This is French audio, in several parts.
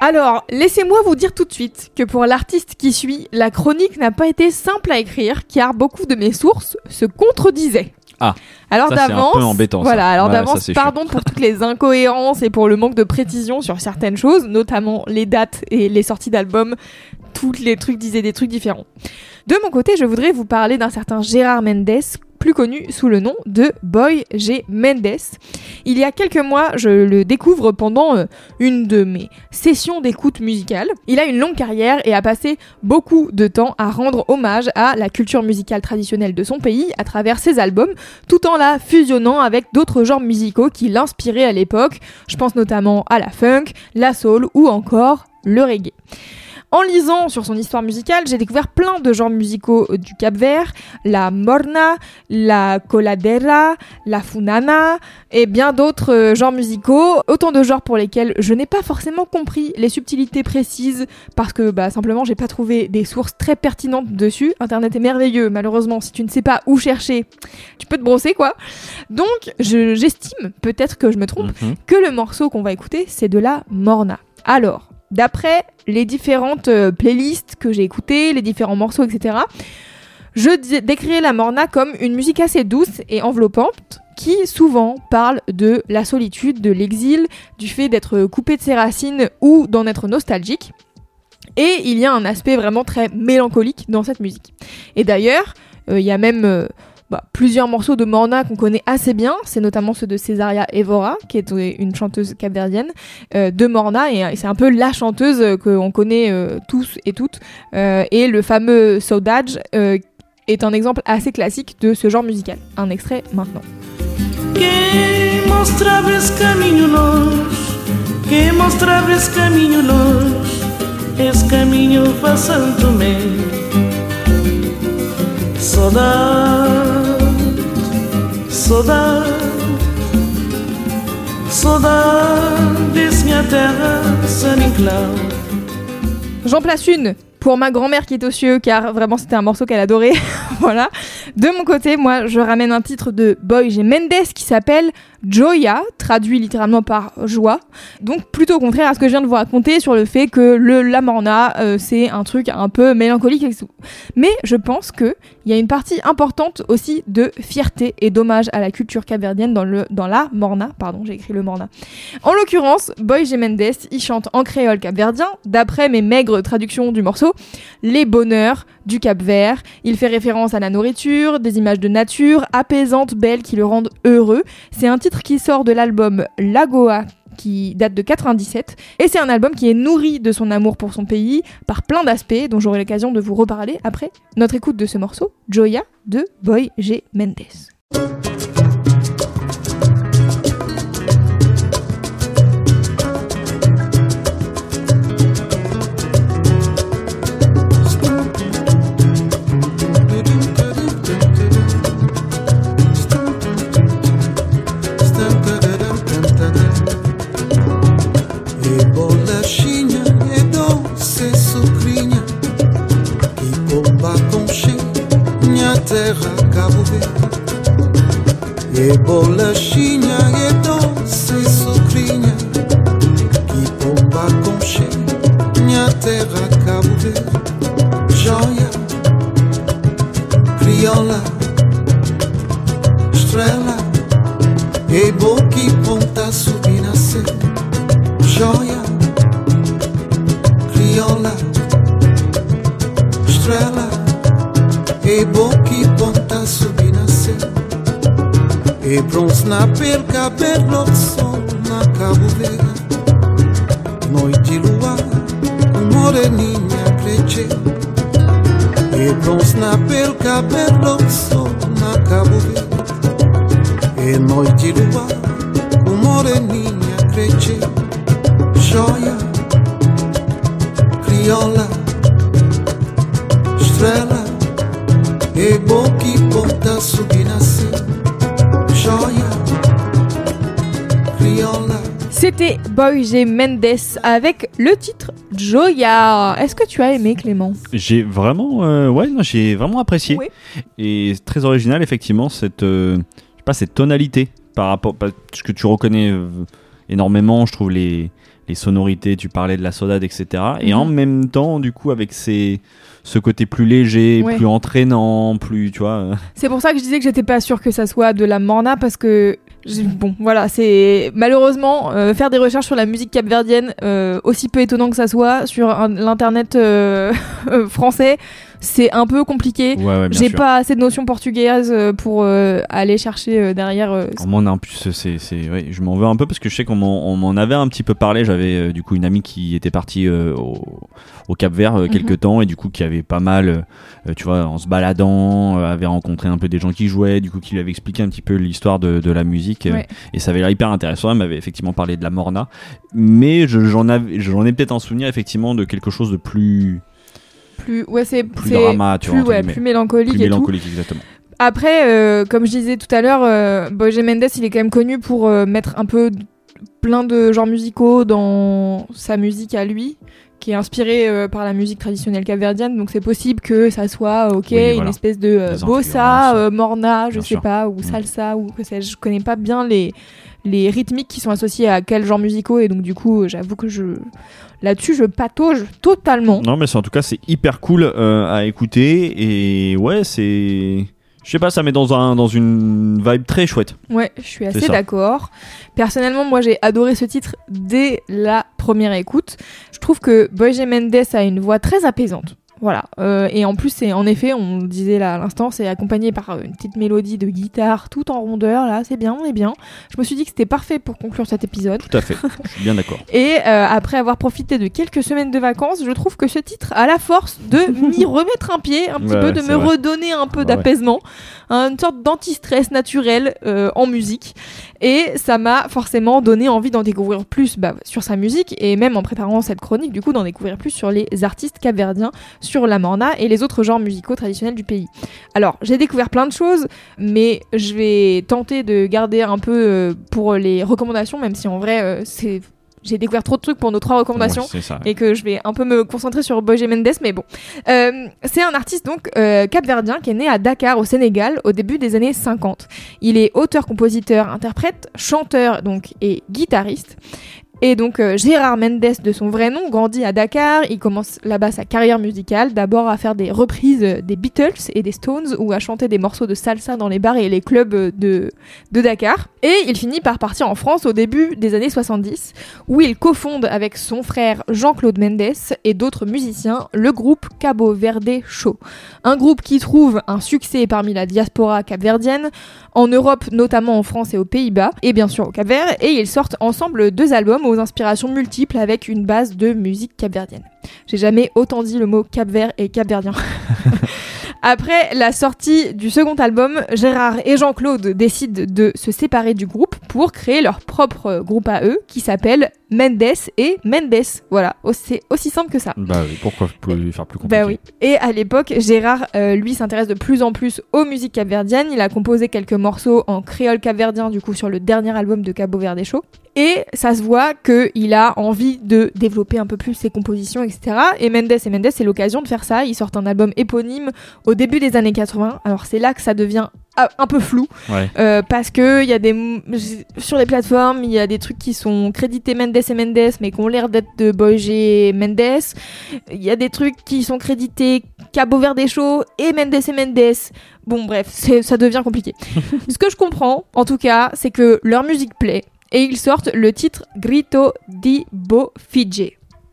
Alors, laissez-moi vous dire tout de suite que pour l'artiste qui suit, la chronique n'a pas été simple à écrire car beaucoup de mes sources se contredisaient. Ah, Alors Ça, c'est un d'avance, peu embêtant, ça. voilà, alors Ouais, d'avance, pardon pour toutes les incohérences et pour le manque de précision sur certaines choses, notamment les dates et les sorties d'albums. Tous les trucs disaient des trucs différents. De mon côté, je voudrais vous parler d'un certain Gérard Mendes, plus connu sous le nom de Boy G. Mendes. Il y a quelques mois, je le découvre pendant euh, une de mes sessions d'écoute musicale. Il a une longue carrière et a passé beaucoup de temps à rendre hommage à la culture musicale traditionnelle de son pays à travers ses albums, tout en la fusionnant avec d'autres genres musicaux qui l'inspiraient à l'époque. Je pense notamment à la funk, la soul ou encore le reggae. En lisant sur son histoire musicale, j'ai découvert plein de genres musicaux du Cap Vert, la morna, la coladera, la funana et bien d'autres euh, genres musicaux. Autant de genres pour lesquels je n'ai pas forcément compris les subtilités précises parce que bah, simplement j'ai pas trouvé des sources très pertinentes dessus. Internet est merveilleux, malheureusement si tu ne sais pas où chercher, tu peux te brosser quoi. Donc je- j'estime, peut-être que je me trompe, Mhm. que le morceau qu'on va écouter, c'est de la morna. Alors, d'après les différentes euh, playlists que j'ai écoutées, les différents morceaux, etc., je dé- décrirais la morna comme une musique assez douce et enveloppante qui souvent parle de la solitude, de l'exil, du fait d'être coupé de ses racines ou d'en être nostalgique. Et il y a un aspect vraiment très mélancolique dans cette musique. Et d'ailleurs, euh, il y a même euh, bah, plusieurs morceaux de Morna qu'on connaît assez bien. C'est notamment ceux de Cesaria Evora, qui est une chanteuse capverdienne euh, de Morna. Et, euh, c'est un peu la chanteuse euh, qu'on connaît tous et toutes. Et le fameux Saudade euh, est un exemple assez classique de ce genre musical. Un extrait maintenant. J'en place une pour ma grand-mère qui est aux cieux, car vraiment c'était un morceau qu'elle adorait. voilà. De mon côté, moi, je ramène un titre de Boy G. Mendes qui s'appelle Joya, traduit littéralement par joie. Donc plutôt contraire à ce que je viens de vous raconter sur le fait que le la morna, euh, c'est un truc un peu mélancolique et tout. Mais je pense que il y a une partie importante aussi de fierté et d'hommage à la culture capverdienne dans le dans la morna. Pardon, j'ai écrit le morna. En l'occurrence, Boy G. Mendes, il chante en créole capverdien, d'après mes maigres traductions du morceau, les bonheurs du Cap Vert. Il fait référence à la nourriture, des images de nature, apaisantes, belles, qui le rendent heureux. C'est un titre qui sort de l'album Lagoa qui date de 97 et c'est un album qui est nourri de son amour pour son pays par plein d'aspects dont j'aurai l'occasion de vous reparler après notre écoute de ce morceau Joya de Boy G Mendes. Verde No. C'était Boy G. Mendes avec le titre Joya. Est-ce que tu as aimé Clément? J'ai vraiment, euh, ouais, j'ai vraiment apprécié. Oui. Et très original, effectivement, cette, euh, je sais pas, cette tonalité par rapport, parce que tu reconnais euh, énormément, je trouve les, les sonorités. Tu parlais de la sodade, etc. Et Mhm. en même temps, du coup, avec ces, ce côté plus léger, Ouais. plus entraînant, plus, tu vois. C'est pour ça que je disais que j'étais pas sûre que ça soit de la morna parce que bon voilà c'est malheureusement euh, faire des recherches sur la musique capverdienne euh, aussi peu étonnant que ça soit sur l'internet euh, euh, français c'est un peu compliqué. Ouais, ouais, J'ai pas assez de notions portugaises euh, pour euh, aller chercher euh, derrière. moi, en plus, c'est, ouais, je m'en veux un peu parce que je sais qu'on m'en, avait un petit peu parlé. J'avais du coup une amie qui était partie au, au Cap Vert euh, quelques Mhm. temps et du coup qui avait pas mal, tu vois, en se baladant, avait rencontré un peu des gens qui jouaient, du coup qui lui avait expliqué un petit peu l'histoire de, de la musique et ça avait l'air hyper intéressant. Elle m'avait effectivement parlé de la Morna, mais je- j'en, j'en ai peut-être un souvenir effectivement de quelque chose de plus, plus ouais c'est plus drama, tu plus, vois, ouais, guillemets. plus mélancolique plus et tout. mélancolique exactement. Après, euh, comme je disais tout à l'heure, euh, Boy Mendes, il est quand même connu pour euh, mettre un peu plein de genres musicaux dans sa musique à lui, qui est inspirée euh, par la musique traditionnelle capverdienne. Donc c'est possible que ça soit, ok, Oui, une espèce de bossa, morna, je Bien sais sûr. pas, ou Mm. salsa, ou que sais-je. Je connais pas bien les les rythmiques qui sont associés à quel genre musicaux et donc du coup j'avoue que je là-dessus je patauge totalement Non, mais en tout cas, c'est hyper cool euh, à écouter. Et ouais, c'est. Je sais pas, ça met dans, un, dans une vibe très chouette. Ouais, je suis assez d'accord. Personnellement, moi j'ai adoré ce titre dès la première écoute. Je trouve que Boy G. Mendes a une voix très apaisante. Voilà. Euh, et en plus, c'est en effet, on le disait là à l'instant, c'est accompagné par euh, une petite mélodie de guitare tout en rondeur. Là, c'est bien, on est bien. Je me suis dit que c'était parfait pour conclure cet épisode. Tout à fait. Je suis bien d'accord. Et euh, après avoir profité de quelques semaines de vacances, je trouve que ce titre a la force de m'y remettre un pied, un petit Ouais, peu, de me vrai. redonner un peu ouais. d'apaisement, hein, une sorte d'anti-stress naturel euh, en musique. Et ça m'a forcément donné envie d'en découvrir plus bah, sur sa musique et même en préparant cette chronique, du coup, d'en découvrir plus sur les artistes capverdiens, sur la morna et les autres genres musicaux traditionnels du pays. Alors, j'ai découvert plein de choses, mais je vais tenter de garder un peu euh, pour les recommandations, même si en vrai, euh, c'est j'ai découvert trop de trucs pour nos trois recommandations Ouais, c'est ça. ouais. et que je vais un peu me concentrer sur Boy G. Mendes, mais bon. Euh, c'est un artiste donc euh, capverdien qui est né à Dakar au Sénégal au début des années 50. Il est auteur, compositeur, interprète, chanteur donc et guitariste. Et donc euh, Gérard Mendes de son vrai nom grandit à Dakar, il commence là-bas sa carrière musicale, d'abord à faire des reprises euh, des Beatles et des Stones ou à chanter des morceaux de salsa dans les bars et les clubs euh, de, de Dakar. Et il finit par partir en France au début des années 70 où il cofonde avec son frère Jean-Claude Mendes et d'autres musiciens le groupe Cabo Verde Show. Un groupe qui trouve un succès parmi la diaspora capverdienne, en Europe, notamment en France et aux Pays-Bas, et bien sûr au Cap-Vert, et ils sortent ensemble deux albums aux inspirations multiples avec une base de musique capverdienne. J'ai jamais autant dit le mot Cap-Vert et capverdien. Après la sortie du second album, Gérard et Jean-Claude décident de se séparer du groupe pour créer leur propre groupe à eux qui s'appelle Mendes et Mendes. Voilà, c'est aussi simple que ça. Bah oui, pourquoi plus faire plus compliqué Bah oui. Et à l'époque, Gérard, euh, lui, s'intéresse de plus en plus aux musiques capverdiennes. Il a composé quelques morceaux en créole capverdien, du coup, sur le dernier album de Cabo Verde Show. Et ça se voit qu'il a envie de développer un peu plus ses compositions, etc. Et Mendes et Mendes, c'est l'occasion de faire ça. Ils sortent un album éponyme au début des années 80. Alors c'est là que ça devient un peu flou. Ouais. Euh, parce que il y a des sur les plateformes il y a des trucs qui sont crédités Mendes et Mendes mais qui ont l'air d'être de Boy G Mendes il y a des trucs qui sont crédités Cabo Verde Show et Mendes et Mendes bon bref ça devient compliqué ce que je comprends en tout cas c'est que leur musique plaît et ils sortent le titre Grito di Bo Fige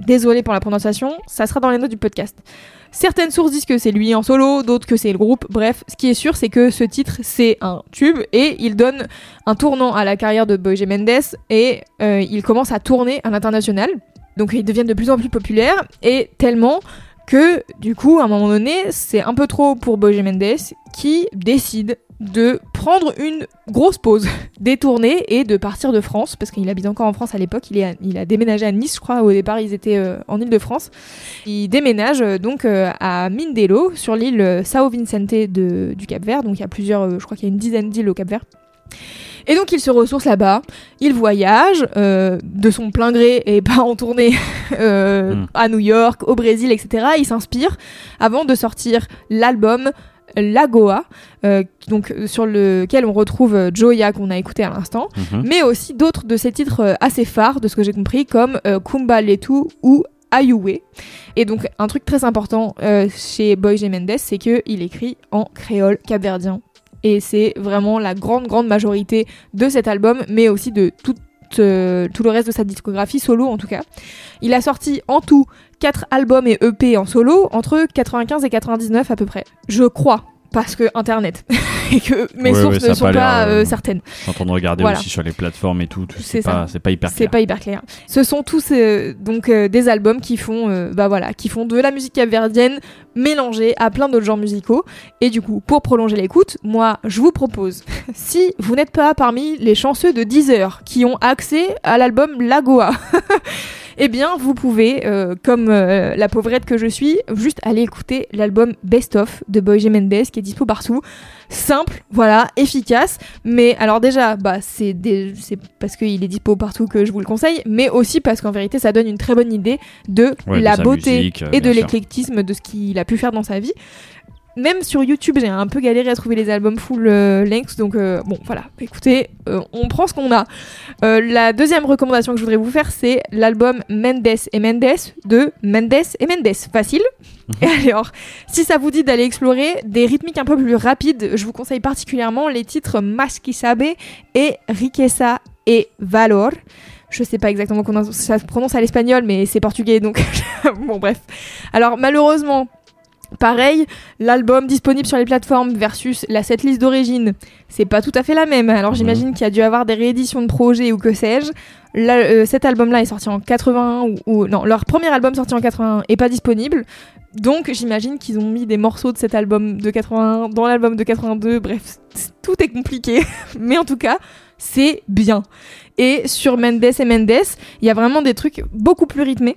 désolé pour la prononciation ça sera dans les notes du podcast Certaines sources disent que c'est lui en solo, d'autres que c'est le groupe. Bref, ce qui est sûr, c'est que ce titre, c'est un tube et il donne un tournant à la carrière de Boy. Mendes et euh, il commence à tourner à l'international. Donc ils deviennent de plus en plus populaires et tellement que du coup, à un moment donné, c'est un peu trop pour Boy. Mendes qui décide de prendre une grosse pause, des tournées et de partir de France parce qu'il habite encore en France à l'époque. Il, est il a déménagé à Nice, je crois. Au départ, ils étaient euh, en Île-de-France. Il déménage euh, donc euh, à Mindelo, sur l'île Sao Vicente de- du Cap-Vert. Donc il y a plusieurs, je crois qu'il y a une dizaine d'îles au Cap-Vert. Et donc il se ressource là-bas, il voyage euh, de son plein gré et pas en tournée euh, Mm. à New York, au Brésil, etc. Il s'inspire avant de sortir l'album Lagoa, euh, donc euh, sur lequel on retrouve euh, Joya qu'on a écouté à l'instant, Mhm. mais aussi d'autres de ses titres assez phares, de ce que j'ai compris, comme Kumba Letu ou Ayuwe. Et donc un truc très important chez Boy J. Mendes, c'est qu'il écrit en créole capverdien. Et c'est vraiment la grande, grande majorité de cet album, mais aussi de tout, euh, tout le reste de sa discographie, solo en tout cas. Il a sorti en tout 4 albums et EP en solo, entre 95 et 99 à peu près. Je crois, parce que Internet. et que mes Ouais, sources ouais, ne sont pas euh, euh, certaines. Train de regarder Voilà. aussi sur les plateformes et tout. tout, C'est pas, ça. c'est pas hyper C'est clair. pas hyper clair. Ce sont tous euh, donc euh, des albums qui font, bah voilà, qui font de la musique capverdienne mélangée à plein d'autres genres musicaux. Et du coup, pour prolonger l'écoute, moi, je vous propose, si vous n'êtes pas parmi les chanceux de Deezer qui ont accès à l'album Lagoa. Eh bien, vous pouvez, euh, comme euh, la pauvrette que je suis, juste aller écouter l'album Best Of de Boy J. Mendes qui est dispo partout. Simple, voilà, efficace. Mais alors déjà, bah c'est des- c'est parce qu'il est dispo partout que je vous le conseille, mais aussi parce qu'en vérité, ça donne une très bonne idée de Ouais, la beauté musique, euh, et de sûr. l'éclectisme de ce qu'il a pu faire dans sa vie. Même sur YouTube, j'ai un peu galéré à trouver les albums full euh, length, donc euh, bon, voilà. Écoutez, euh, on prend ce qu'on a. Euh, la deuxième recommandation que je voudrais vous faire, c'est l'album Mendes et Mendes de Mendes et Mendes. Facile. Mhm. Et alors, si ça vous dit d'aller explorer des rythmiques un peu plus rapides, je vous conseille particulièrement les titres Mas qui sabe et Riqueza et Valor. Je sais pas exactement comment ça se prononce à l'espagnol, mais c'est portugais, donc bon bref. Alors malheureusement, pareil, l'album disponible sur les plateformes versus la setlist d'origine, c'est pas tout à fait la même. Alors j'imagine qu'il y a dû avoir des rééditions de projets ou que sais-je. Euh, cet album-là est sorti en 81 ou, ou- non, leur premier album sorti en 81 est pas disponible. Donc j'imagine qu'ils ont mis des morceaux de cet album de 81 dans l'album de 82. Bref, tout est compliqué, mais en tout cas, c'est bien. Et sur Mendes et Mendes, il y a vraiment des trucs beaucoup plus rythmés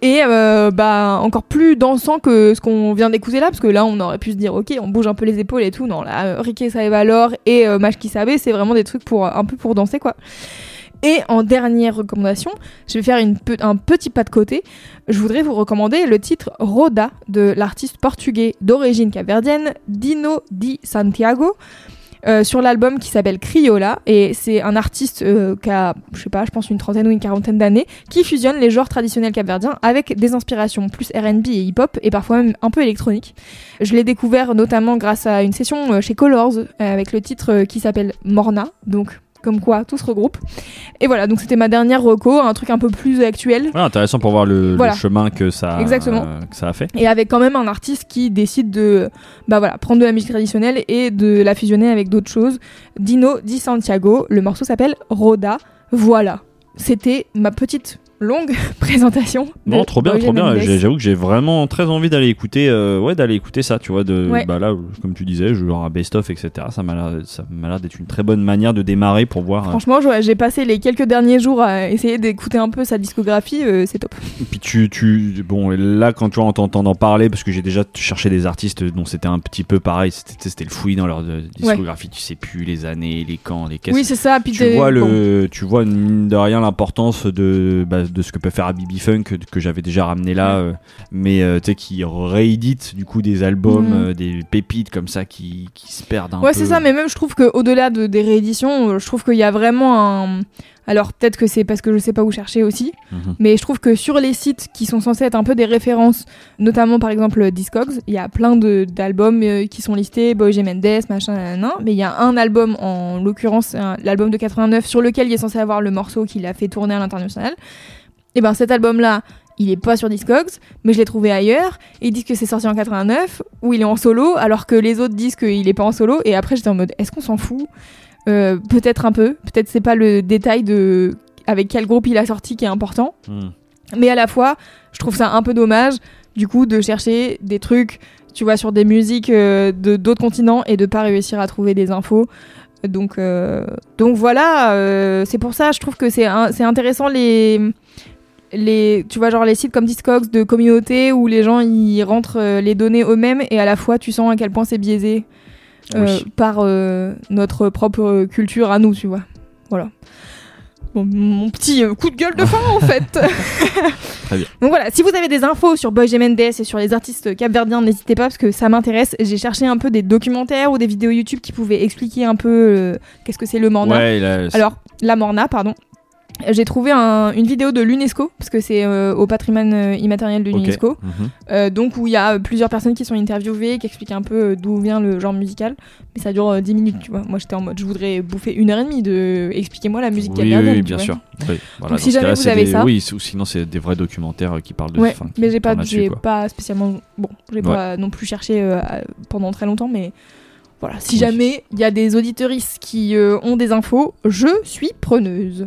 et euh, bah encore plus dansant que ce qu'on vient d'écouter là parce que là on aurait pu se dire ok on bouge un peu les épaules et tout. Non là euh, Ricky Valor et euh, qui savait c'est vraiment des trucs pour un peu pour danser quoi. Et en dernière recommandation je vais faire un petit pas de côté. Je voudrais vous recommander le titre Roda de l'artiste portugais d'origine capverdienne Dino Di Santiago euh, sur l'album qui s'appelle Criolla et c'est un artiste euh, qui a je sais pas je pense une trentaine ou une quarantaine d'années qui fusionne les genres traditionnels capverdiens avec des inspirations plus R&B et hip-hop et parfois même un peu électronique. Je l'ai découvert notamment grâce à une session euh, chez Colors euh, avec le titre qui s'appelle Morna, donc comme quoi tout se regroupe. Et voilà, donc c'était ma dernière reco, un truc un peu plus actuel Ouais, intéressant pour voir le, chemin que ça, Exactement. euh, que ça a fait. et avec quand même un artiste qui décide de bah voilà, prendre de la musique traditionnelle et de la fusionner avec d'autres choses. Dino Di Santiago, le morceau s'appelle Roda. Voilà. C'était ma petite longue présentation. Non, trop bien, trop bien. Mendes. J'avoue que j'ai vraiment très envie d'aller écouter, euh, ouais, d'aller écouter ça, tu vois, de, Ouais. bah là, comme tu disais, genre un best-of, etc. Ça m'a l'air, d'être une très bonne manière de démarrer pour voir. euh, Franchement, j'ai passé les quelques derniers jours à essayer d'écouter un peu sa discographie, euh, c'est top. Et puis tu, tu, bon, là, quand tu vois, en parler, parce que j'ai déjà cherché des artistes dont c'était un petit peu pareil, c'était, le fouillis dans leur discographie, tu sais plus les années, les camps, les caisses. Oui, c'est ça. Puis tu vois bon. le tu vois mine de rien l'importance de bah, de ce que peut faire Abibi Funk que, que j'avais déjà ramené là euh, mais euh, tu sais qui réédite du coup des albums Mhm. euh, des pépites comme ça qui, qui se perdent un Ouais, peu c'est ça, mais même je trouve qu'au-delà de, des rééditions, euh, je trouve qu'il y a vraiment un. Alors peut-être que c'est parce que je sais pas où chercher aussi, Mhm. mais je trouve que sur les sites qui sont censés être un peu des références, notamment par exemple Discogs, il y a plein de- d'albums euh, qui sont listés, Boy J. Mendes, machin, nanana, mais il y a un album, en l'occurrence l'album de 89, sur lequel il est censé avoir le morceau qu'il a fait tourner à l'international. Et ben cet album-là, il est pas sur Discogs, mais je l'ai trouvé ailleurs. Et ils disent que c'est sorti en 89, où il est en solo, alors que les autres disent qu'il est pas en solo. Et après, j'étais en mode, est-ce qu'on s'en fout? Euh, Peut-être un peu. Peut-être c'est pas le détail de avec quel groupe il a sorti qui est important. Mhm. Mais à la fois, je trouve ça un peu dommage, du coup, de chercher des trucs, tu vois, sur des musiques euh, de d'autres continents et de pas réussir à trouver des infos. Donc, euh, donc voilà, c'est pour ça, je trouve que c'est intéressant les les tu vois genre les sites comme Discogs de communauté où les gens ils rentrent les données eux-mêmes et à la fois tu sens à quel point c'est biaisé Oui. par euh, notre propre culture à nous, tu vois. Voilà. Bon, mon petit euh, coup de gueule de fin en fait. Très bien. Donc voilà, si vous avez des infos sur Boy Mendes et sur les artistes capverdiens, n'hésitez pas parce que ça m'intéresse. J'ai cherché un peu des documentaires ou des vidéos YouTube qui pouvaient expliquer un peu euh, qu'est-ce que c'est le morna. Ouais, Alors, la morna, pardon. J'ai trouvé un- une vidéo de l'UNESCO, parce que c'est euh, au patrimoine euh, immatériel de l'UNESCO, Mhm. euh, donc où il y a plusieurs personnes qui sont interviewées, qui expliquent un peu d'où vient le genre musical, mais ça dure euh, 10 minutes, tu vois. Moi j'étais en mode, je voudrais bouffer une heure et demie de expliquez-moi la musique Oui, oui, capverdienne, oui, bien vois. sûr. Oui, voilà, Donc, si jamais vous avez des- ça- Oui, ou sinon c'est des vrais documentaires qui parlent de. Ouais, qui mais j'ai pas, j'ai pas spécialement, bon, j'ai Ouais. pas non plus cherché pendant très longtemps, mais voilà. Si Oui. jamais il y a des auditeuristes qui ont des infos, je suis preneuse.